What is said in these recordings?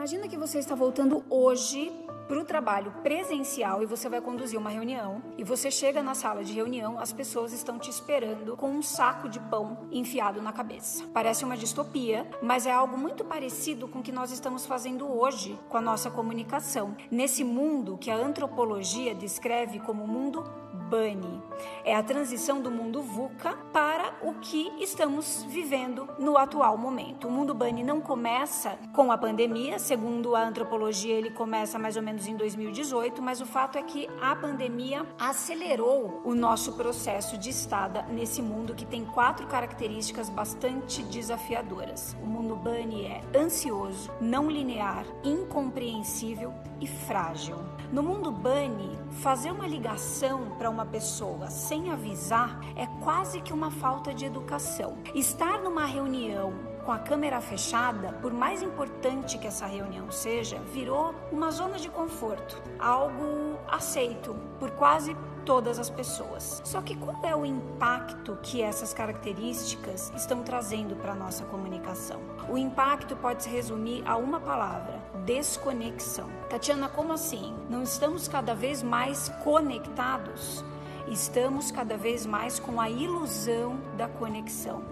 Imagina que você está voltando hoje para o trabalho presencial e você vai conduzir uma reunião e você chega na sala de reunião, as pessoas estão te esperando com um saco de pão enfiado na cabeça. Parece uma distopia, mas é algo muito parecido com o que nós estamos fazendo hoje com a nossa comunicação. Nesse mundo que a antropologia descreve como mundo Bunny. É a transição do mundo VUCA para o que estamos vivendo no atual momento. O mundo Bunny não começa com a pandemia, segundo a antropologia, ele começa mais ou menos em 2018, mas o fato é que a pandemia acelerou o nosso processo de estada nesse mundo que tem quatro características bastante desafiadoras. O mundo Bunny é ansioso, não linear, incompreensível e frágil. No mundo Bunny, fazer uma ligação para uma pessoa sem avisar é quase que uma falta de educação. Estar numa reunião com a câmera fechada, por mais importante que essa reunião seja, virou uma zona de conforto, algo aceito por quase todas as pessoas. Só que qual é o impacto que essas características estão trazendo para a nossa comunicação? O impacto pode se resumir a uma palavra: desconexão. Tatiana, como assim? Não estamos cada vez mais conectados? Estamos cada vez mais com a ilusão da conexão.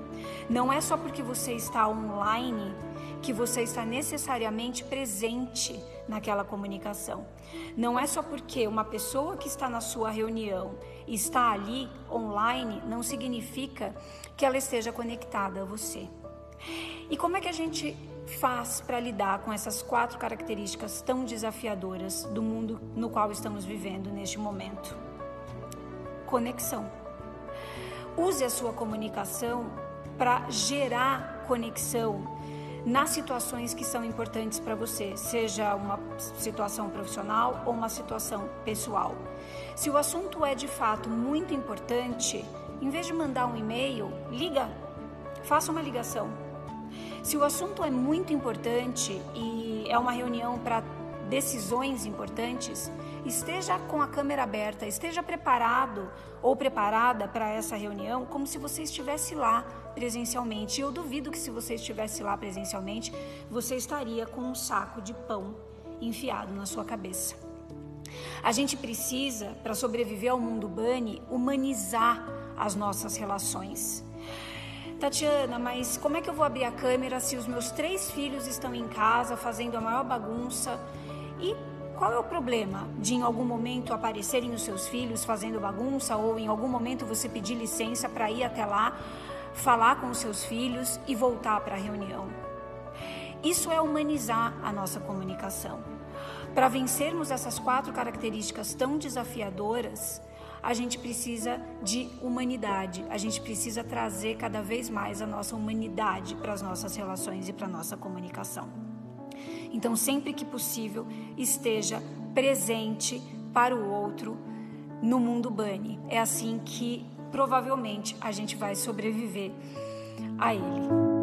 Não é só porque você está online que você está necessariamente presente naquela comunicação. Não é só porque uma pessoa que está na sua reunião está ali online, não significa que ela esteja conectada a você. E como é que a gente faz para lidar com essas quatro características tão desafiadoras do mundo no qual estamos vivendo neste momento? Conexão. Use a sua comunicação para gerar conexão nas situações que são importantes para você, seja uma situação profissional ou uma situação pessoal. Se o assunto é de fato muito importante, em vez de mandar um e-mail, liga, faça uma ligação. Se o assunto é muito importante e é uma reunião para decisões importantes, esteja com a câmera aberta, esteja preparado ou preparada para essa reunião como se você estivesse lá presencialmente. Eu duvido que se você estivesse lá presencialmente, você estaria com um saco de pão enfiado na sua cabeça. A gente precisa, para sobreviver ao mundo Bunny, humanizar as nossas relações. Tatiana, mas como é que eu vou abrir a câmera se os meus três filhos estão em casa fazendo a maior bagunça? E qual é o problema de em algum momento aparecerem os seus filhos fazendo bagunça ou em algum momento você pedir licença para ir até lá, falar com os seus filhos e voltar para a reunião? Isso é humanizar a nossa comunicação. Para vencermos essas quatro características tão desafiadoras, a gente precisa de humanidade, a gente precisa trazer cada vez mais a nossa humanidade para as nossas relações e para a nossa comunicação. Então, sempre que possível, esteja presente para o outro no mundo Bunny. É assim que provavelmente a gente vai sobreviver a ele.